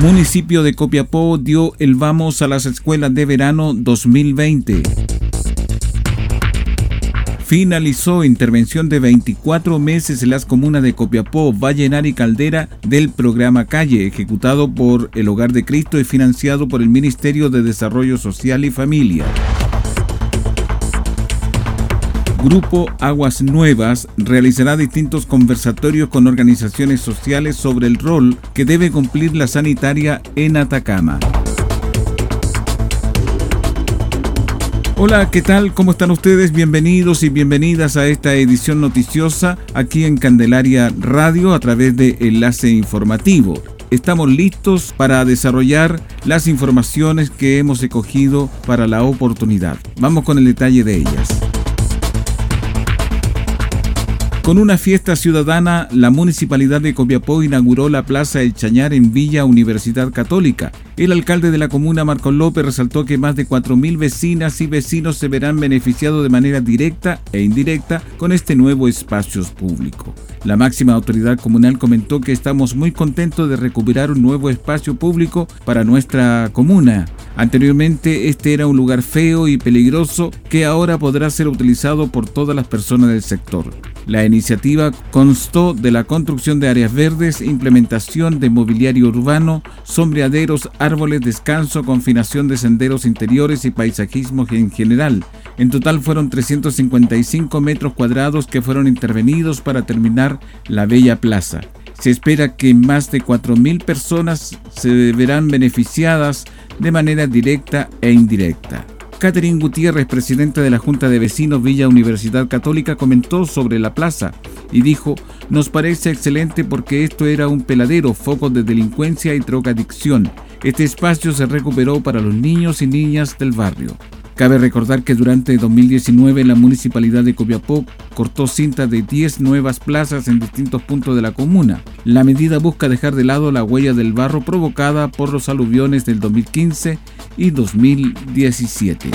Municipio de Copiapó dio el vamos a las escuelas de verano 2020. Finalizó intervención de 24 meses en las comunas de Copiapó, Vallenar y Caldera del programa Calle, ejecutado por el Hogar de Cristo y financiado por el Ministerio de Desarrollo Social y Familia. Grupo Aguas Nuevas realizará distintos conversatorios con organizaciones sociales sobre el rol que debe cumplir la sanitaria en Atacama. Hola, ¿qué tal? ¿Cómo están ustedes? Bienvenidos y bienvenidas a esta edición noticiosa aquí en Candelaria Radio a través de Enlace Informativo. Estamos listos para desarrollar las informaciones que hemos escogido para la oportunidad. Vamos con el detalle de ellas. Con una fiesta ciudadana, la Municipalidad de Copiapó inauguró la Plaza El Chañar en Villa Universidad Católica. El alcalde de la comuna, Marco López, resaltó que más de 4.000 vecinas y vecinos se verán beneficiados de manera directa e indirecta con este nuevo espacio público. La máxima autoridad comunal comentó que estamos muy contentos de recuperar un nuevo espacio público para nuestra comuna. Anteriormente este era un lugar feo y peligroso que ahora podrá ser utilizado por todas las personas del sector. La iniciativa constó de la construcción de áreas verdes, implementación de mobiliario urbano, sombreaderos, árboles, descanso, confinación de senderos interiores y paisajismo en general. En total fueron 355 metros cuadrados que fueron intervenidos para terminar la bella plaza. Se espera que más de 4.000 personas se verán beneficiadas de manera directa e indirecta. Catherine Gutiérrez, presidenta de la Junta de Vecinos Villa Universidad Católica, comentó sobre la plaza y dijo, nos parece excelente porque esto era un peladero, foco de delincuencia y drogadicción. Este espacio se recuperó para los niños y niñas del barrio. Cabe recordar que durante 2019 la municipalidad de Copiapó cortó cinta de 10 nuevas plazas en distintos puntos de la comuna. La medida busca dejar de lado la huella del barro provocada por los aluviones del 2015 y 2017.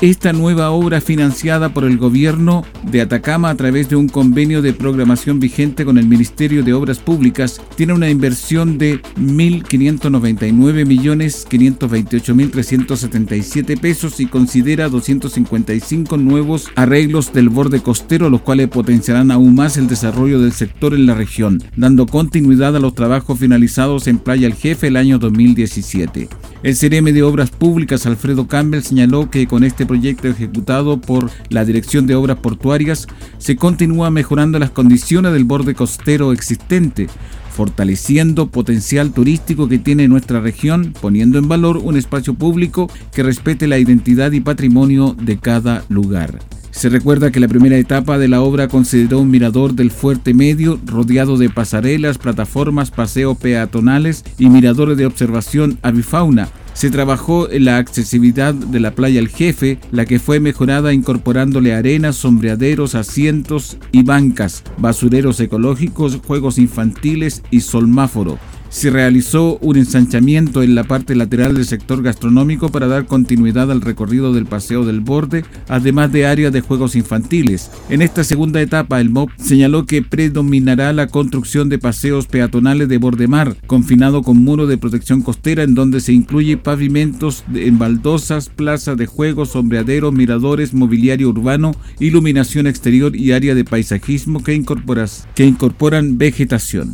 Esta nueva obra financiada por el gobierno de Atacama a través de un convenio de programación vigente con el Ministerio de Obras Públicas tiene una inversión de 1.599.528.377 pesos y considera 255 nuevos arreglos del borde costero, los cuales potenciarán aún más el desarrollo del sector en la región, dando continuidad a los trabajos finalizados en Playa El Jefe el año 2017. El CRM de Obras Públicas, Alfredo Campbell, señaló que con este proyecto ejecutado por la Dirección de Obras Portuarias se continúa mejorando las condiciones del borde costero existente, fortaleciendo potencial turístico que tiene nuestra región, poniendo en valor un espacio público que respete la identidad y patrimonio de cada lugar. Se recuerda que la primera etapa de la obra consideró un mirador del fuerte medio rodeado de pasarelas, plataformas, paseos peatonales y miradores de observación avifauna. Se trabajó en la accesibilidad de la playa El Jefe, la que fue mejorada incorporándole arenas, sombreaderos, asientos y bancas, basureros ecológicos, juegos infantiles y solmáforo. Se realizó un ensanchamiento en la parte lateral del sector gastronómico para dar continuidad al recorrido del Paseo del Borde, además de áreas de juegos infantiles. En esta segunda etapa, el MOP señaló que predominará la construcción de paseos peatonales de borde mar, confinado con muro de protección costera en donde se incluye pavimentos en baldosas, plazas de juegos, sombreaderos, miradores, mobiliario urbano, iluminación exterior y área de paisajismo que, que incorporan vegetación.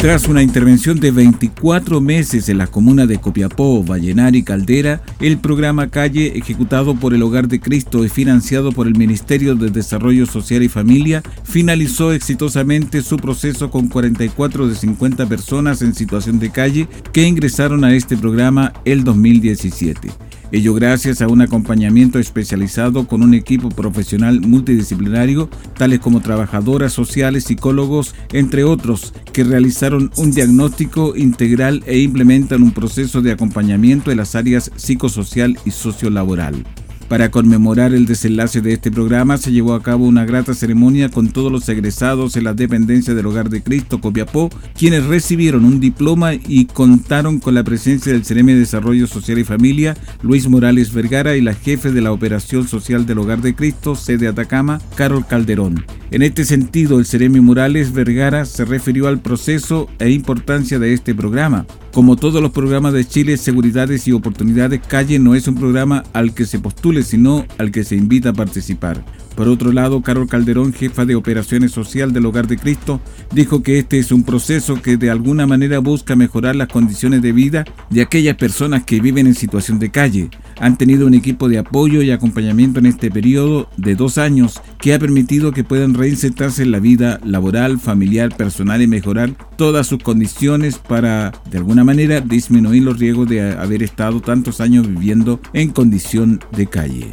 Tras una intervención de 24 meses en las comunas de Copiapó, Vallenar y Caldera, el programa Calle, ejecutado por el Hogar de Cristo y financiado por el Ministerio de Desarrollo Social y Familia, finalizó exitosamente su proceso con 44 de 50 personas en situación de calle que ingresaron a este programa el 2017 ello gracias a un acompañamiento especializado con un equipo profesional multidisciplinario, tales como trabajadoras sociales, psicólogos, entre otros, que realizaron un diagnóstico integral e implementan un proceso de acompañamiento en las áreas psicosocial y sociolaboral. Para conmemorar el desenlace de este programa se llevó a cabo una grata ceremonia con todos los egresados en la dependencia del Hogar de Cristo Copiapó, quienes recibieron un diploma y contaron con la presencia del CEREME de Desarrollo Social y Familia, Luis Morales Vergara y la jefe de la Operación Social del Hogar de Cristo, sede Atacama, Carol Calderón. En este sentido, el Ceremi Morales Vergara se refirió al proceso e importancia de este programa. Como todos los programas de Chile, Seguridades y Oportunidades, Calle no es un programa al que se postule, sino al que se invita a participar. Por otro lado, Carol Calderón, jefa de operaciones social del Hogar de Cristo, dijo que este es un proceso que de alguna manera busca mejorar las condiciones de vida de aquellas personas que viven en situación de calle. Han tenido un equipo de apoyo y acompañamiento en este periodo de dos años que ha permitido que puedan reinsertarse en la vida laboral, familiar, personal y mejorar todas sus condiciones para, de alguna manera, disminuir los riesgos de haber estado tantos años viviendo en condición de calle.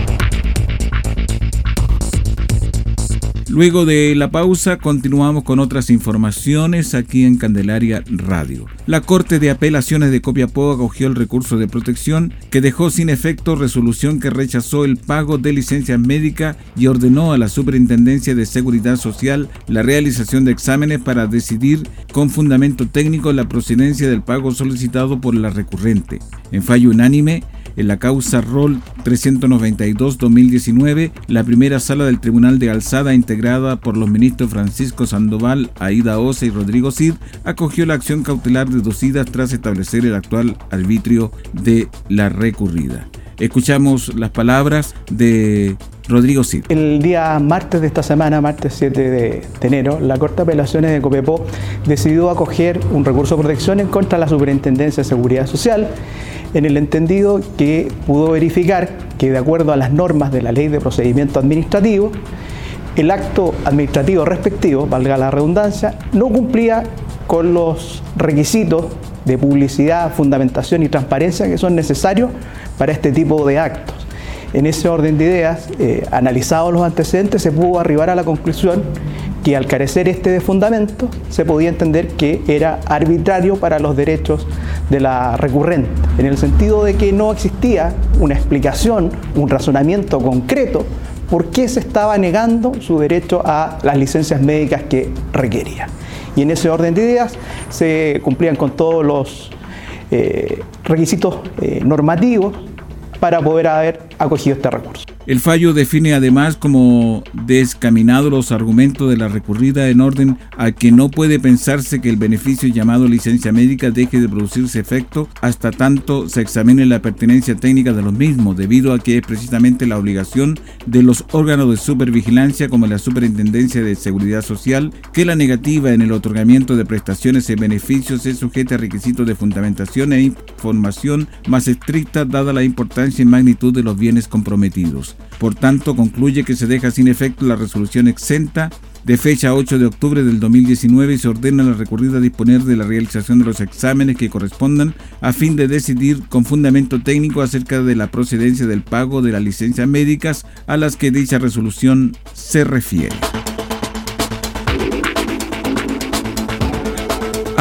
Luego de la pausa continuamos con otras informaciones aquí en Candelaria Radio. La Corte de Apelaciones de Copiapó acogió el recurso de protección que dejó sin efecto resolución que rechazó el pago de licencias médicas y ordenó a la Superintendencia de Seguridad Social la realización de exámenes para decidir con fundamento técnico la procedencia del pago solicitado por la recurrente. En fallo unánime, en la causa ROL 392-2019, la primera sala del Tribunal de Alzada, integrada por los ministros Francisco Sandoval, Aida Osa y Rodrigo Cid, acogió la acción cautelar deducida tras establecer el actual arbitrio de la recurrida. Escuchamos las palabras de Rodrigo Cid. El día martes de esta semana, martes 7 de, enero, la Corte de Apelaciones de Copiapó decidió acoger un recurso de protección en contra de la Superintendencia de Seguridad Social en el entendido que pudo verificar que de acuerdo a las normas de la Ley de Procedimiento Administrativo, el acto administrativo respectivo, valga la redundancia, no cumplía con los requisitos de publicidad, fundamentación y transparencia que son necesarios para este tipo de actos. En ese orden de ideas, eh, analizados los antecedentes, se pudo arribar a la conclusión que al carecer este de fundamento, se podía entender que era arbitrario para los derechos de la recurrente, en el sentido de que no existía una explicación, un razonamiento concreto por qué se estaba negando su derecho a las licencias médicas que requería. Y en ese orden de ideas se cumplían con todos los eh, requisitos eh, normativos para poder haber acogido este recurso. El fallo define además como descaminados los argumentos de la recurrida en orden a que no puede pensarse que el beneficio llamado licencia médica deje de producirse efecto hasta tanto se examine la pertinencia técnica de los mismos, debido a que es precisamente la obligación de los órganos de supervigilancia como la Superintendencia de Seguridad Social que la negativa en el otorgamiento de prestaciones y beneficios se sujeta a requisitos de fundamentación e información más estricta dada la importancia y magnitud de los bienes comprometidos. Por tanto, concluye que se deja sin efecto la resolución exenta de fecha 8 de octubre del 2019 y se ordena a la recurrida disponer de la realización de los exámenes que correspondan a fin de decidir con fundamento técnico acerca de la procedencia del pago de las licencias médicas a las que dicha resolución se refiere.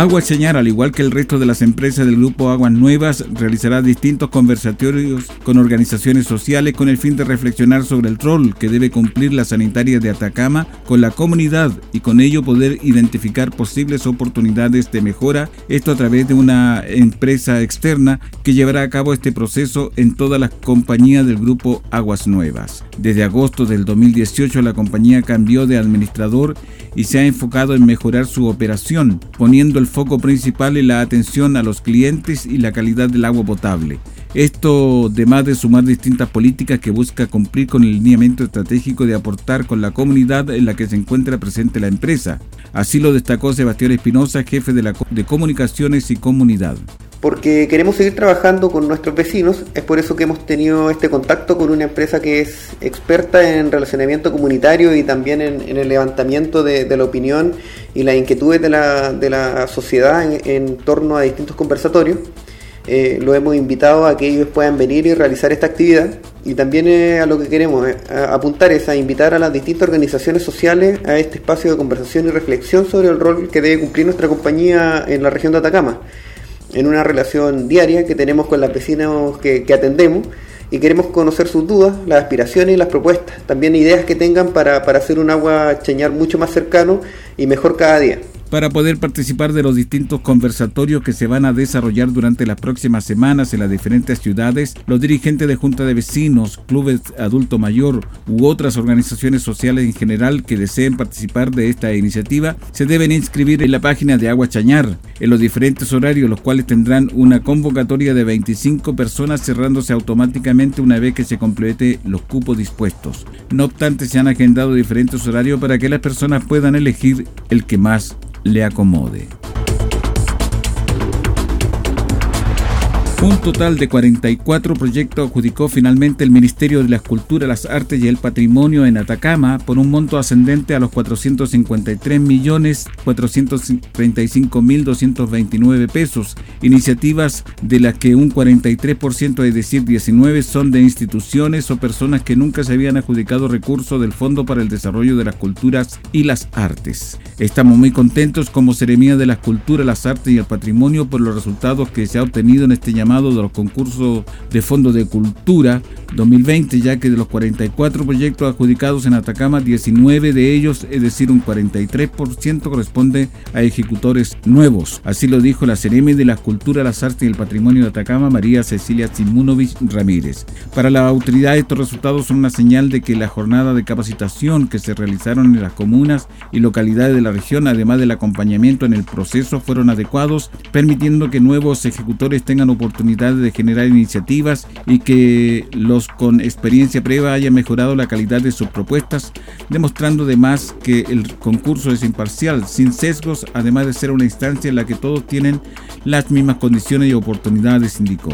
Agua Chañar, al igual que el resto de las empresas del grupo Aguas Nuevas, realizará distintos conversatorios con organizaciones sociales con el fin de reflexionar sobre el rol que debe cumplir la sanitaria de Atacama con la comunidad y con ello poder identificar posibles oportunidades de mejora, esto a través de una empresa externa que llevará a cabo este proceso en todas las compañías del grupo Aguas Nuevas. Desde agosto del 2018 la compañía cambió de administrador y se ha enfocado en mejorar su operación, poniendo el foco principal en la atención a los clientes y la calidad del agua potable. Esto, además de sumar distintas políticas que busca cumplir con el lineamiento estratégico de aportar con la comunidad en la que se encuentra presente la empresa. Así lo destacó Sebastián Espinosa, jefe de, la, de Comunicaciones y Comunidad porque queremos seguir trabajando con nuestros vecinos. Es por eso que hemos tenido este contacto con una empresa que es experta en relacionamiento comunitario y también en, el levantamiento de, la opinión y las inquietudes de la, de la sociedad en, torno a distintos conversatorios. Eh, lo hemos invitado a que ellos puedan venir y realizar esta actividad y también a lo que queremos eh, apuntar es a invitar a las distintas organizaciones sociales a este espacio de conversación y reflexión sobre el rol que debe cumplir nuestra compañía en la región de Atacama en una relación diaria que tenemos con las vecinos que, atendemos y queremos conocer sus dudas, las aspiraciones y las propuestas, también ideas que tengan para, para hacer un agua cheñar mucho más cercano y mejor cada día para poder participar de los distintos conversatorios que se van a desarrollar durante las próximas semanas en las diferentes ciudades, los dirigentes de junta de vecinos, clubes adulto mayor u otras organizaciones sociales en general que deseen participar de esta iniciativa se deben inscribir en la página de Agua Chañar en los diferentes horarios, los cuales tendrán una convocatoria de 25 personas cerrándose automáticamente una vez que se complete los cupos dispuestos. No obstante, se han agendado diferentes horarios para que las personas puedan elegir el que más le acomode. Un total de 44 proyectos adjudicó finalmente el Ministerio de la Escultura, las Artes y el Patrimonio en Atacama por un monto ascendente a los 453.435.229 pesos, iniciativas de las que un 43%, es decir, 19, son de instituciones o personas que nunca se habían adjudicado recursos del Fondo para el Desarrollo de las Culturas y las Artes. Estamos muy contentos como Seremía de la Escultura, las Artes y el Patrimonio por los resultados que se ha obtenido en este llamado de los concursos de Fondo de Cultura 2020, ya que de los 44 proyectos adjudicados en Atacama, 19 de ellos, es decir, un 43%, corresponde a ejecutores nuevos. Así lo dijo la Ceremi de la Cultura, las Artes y el Patrimonio de Atacama, María Cecilia Simunovich Ramírez. Para la autoridad, estos resultados son una señal de que la jornada de capacitación que se realizaron en las comunas y localidades de la región, además del acompañamiento en el proceso, fueron adecuados, permitiendo que nuevos ejecutores tengan oportunidad de generar iniciativas y que los con experiencia previa hayan mejorado la calidad de sus propuestas, demostrando además que el concurso es imparcial, sin sesgos, además de ser una instancia en la que todos tienen las mismas condiciones y oportunidades, indicó.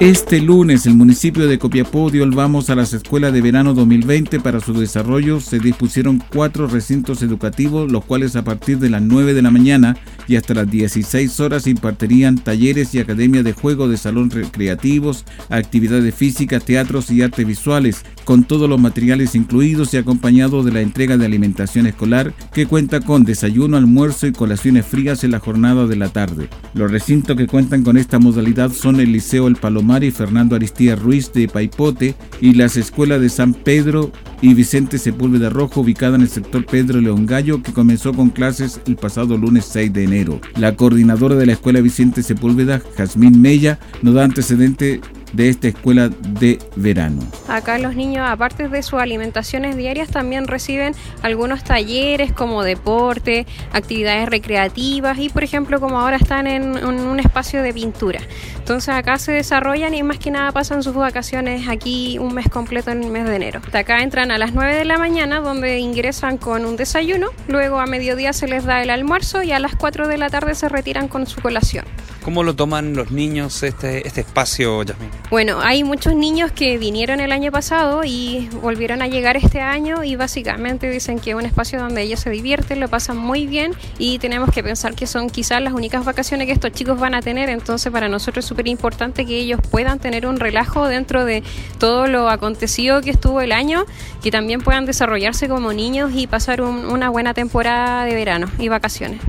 Este lunes el municipio de Copiapó dio el vamos a las escuelas de verano 2020. Para su desarrollo se dispusieron cuatro recintos educativos, los cuales a partir de las 9 de la mañana y hasta las 16 horas impartirían talleres y academias de juego de salón recreativos, actividades físicas, teatros y artes visuales, con todos los materiales incluidos y acompañado de la entrega de alimentación escolar que cuenta con desayuno, almuerzo y colaciones frías en la jornada de la tarde. Los recintos que cuentan con esta modalidad son el Liceo El Palomar y Fernando Aristía Ruiz de Paipote y las escuelas de San Pedro y Vicente Sepúlveda Rojo ubicada en el sector Pedro León Gallo que comenzó con clases el pasado lunes 6 de enero. La coordinadora de la escuela Vicente Sepúlveda, Jazmín Mella, nos da antecedente de esta escuela de verano. Acá los niños, aparte de sus alimentaciones diarias, también reciben algunos talleres como deporte, actividades recreativas y, por ejemplo, como ahora están en, un espacio de pintura. Entonces acá se desarrollan y más que nada pasan sus vacaciones aquí un mes completo en el mes de enero. Acá entran a las 9 de la mañana donde ingresan con un desayuno, luego a mediodía se les da el almuerzo y a las 4 de la tarde se retiran con su colación. ¿Cómo lo toman los niños este, este espacio, Yasmin? Bueno, hay muchos niños que vinieron el año pasado y volvieron a llegar este año y básicamente dicen que es un espacio donde ellos se divierten, lo pasan muy bien y tenemos que pensar que son quizás las únicas vacaciones que estos chicos van a tener, entonces para nosotros es súper importante que ellos puedan tener un relajo dentro de todo lo acontecido que estuvo el año, que también puedan desarrollarse como niños y pasar una buena temporada de verano y vacaciones.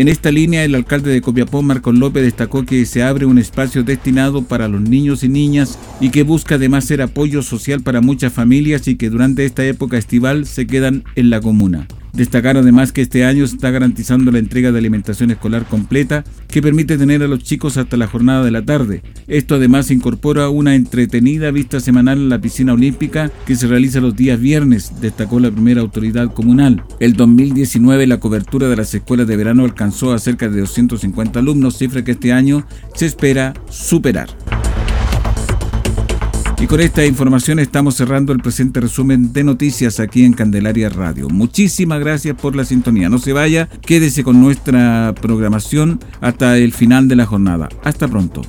En esta línea, el alcalde de Copiapó, Marcos López, destacó que se abre un espacio destinado para los niños y niñas y que busca además ser apoyo social para muchas familias y que durante esta época estival se quedan en la comuna. Destacar además que este año se está garantizando la entrega de alimentación escolar completa que permite tener a los chicos hasta la jornada de la tarde. Esto además incorpora una entretenida vista semanal en la piscina olímpica que se realiza los días viernes, destacó la primera autoridad comunal. El 2019 la cobertura de las escuelas de verano alcanzó a cerca de 250 alumnos, cifra que este año se espera superar. Y con esta información estamos cerrando el presente resumen de noticias aquí en Candelaria Radio. Muchísimas gracias por la sintonía. No se vaya, quédese con nuestra programación hasta el final de la jornada. Hasta pronto.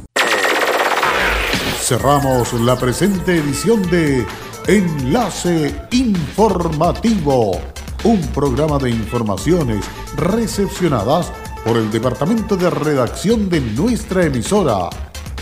Cerramos la presente edición de Enlace Informativo, un programa de informaciones recepcionadas por el Departamento de Redacción de nuestra emisora